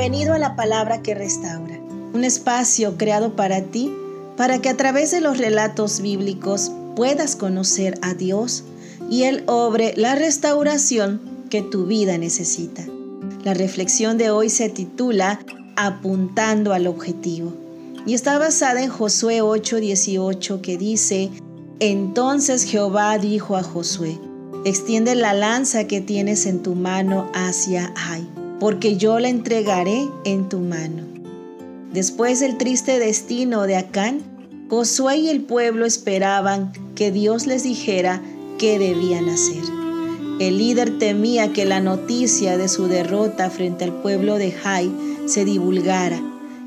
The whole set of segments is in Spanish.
Bienvenido a la palabra que restaura, un espacio creado para ti, para que a través de los relatos bíblicos puedas conocer a Dios y Él obre la restauración que tu vida necesita. La reflexión de hoy se titula Apuntando al objetivo y está basada en Josué 8:18 que dice, Entonces Jehová dijo a Josué, extiende la lanza que tienes en tu mano hacia Ai porque yo la entregaré en tu mano. Después del triste destino de Acán, Josué y el pueblo esperaban que Dios les dijera qué debían hacer. El líder temía que la noticia de su derrota frente al pueblo de Jai se divulgara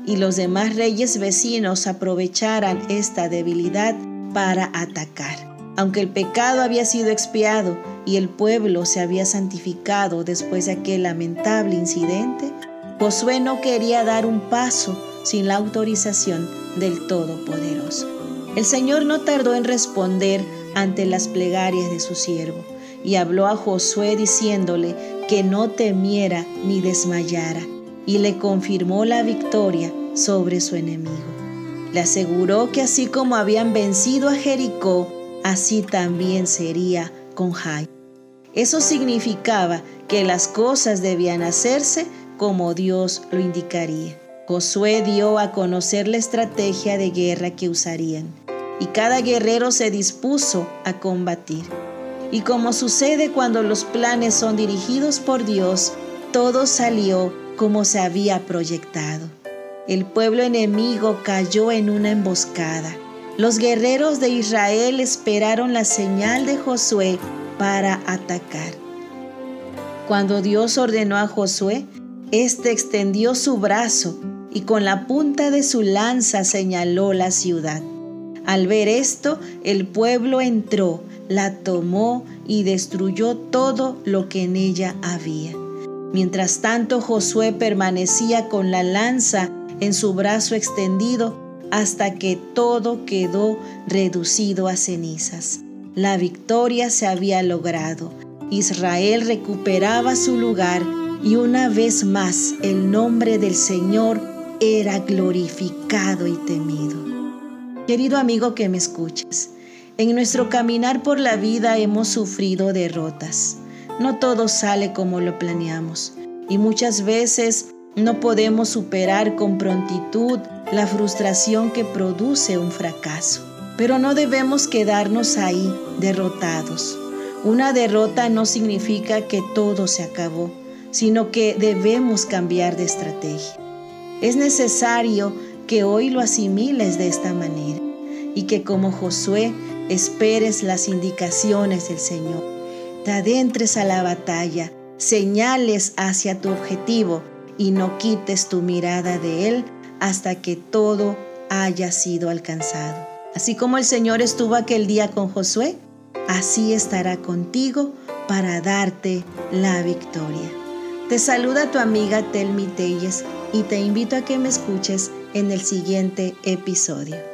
y los demás reyes vecinos aprovecharan esta debilidad para atacar. Aunque el pecado había sido expiado, y el pueblo se había santificado después de aquel lamentable incidente, Josué no quería dar un paso sin la autorización del Todopoderoso. El Señor no tardó en responder ante las plegarias de su siervo y habló a Josué diciéndole que no temiera ni desmayara y le confirmó la victoria sobre su enemigo. Le aseguró que así como habían vencido a Jericó, así también sería con Jai. Eso significaba que las cosas debían hacerse como Dios lo indicaría. Josué dio a conocer la estrategia de guerra que usarían y cada guerrero se dispuso a combatir. Y como sucede cuando los planes son dirigidos por Dios, todo salió como se había proyectado. El pueblo enemigo cayó en una emboscada. Los guerreros de Israel esperaron la señal de Josué para atacar. Cuando Dios ordenó a Josué, éste extendió su brazo y con la punta de su lanza señaló la ciudad. Al ver esto, el pueblo entró, la tomó y destruyó todo lo que en ella había. Mientras tanto, Josué permanecía con la lanza en su brazo extendido hasta que todo quedó reducido a cenizas. La victoria se había logrado. Israel recuperaba su lugar y una vez más el nombre del Señor era glorificado y temido. Querido amigo que me escuchas, en nuestro caminar por la vida hemos sufrido derrotas. No todo sale como lo planeamos y muchas veces no podemos superar con prontitud la frustración que produce un fracaso. Pero no debemos quedarnos ahí derrotados. Una derrota no significa que todo se acabó, sino que debemos cambiar de estrategia. Es necesario que hoy lo asimiles de esta manera y que como Josué esperes las indicaciones del Señor. Te adentres a la batalla, señales hacia tu objetivo y no quites tu mirada de Él hasta que todo haya sido alcanzado. Así como el Señor estuvo aquel día con Josué, así estará contigo para darte la victoria. Te saluda tu amiga Telmi Telles y te invito a que me escuches en el siguiente episodio.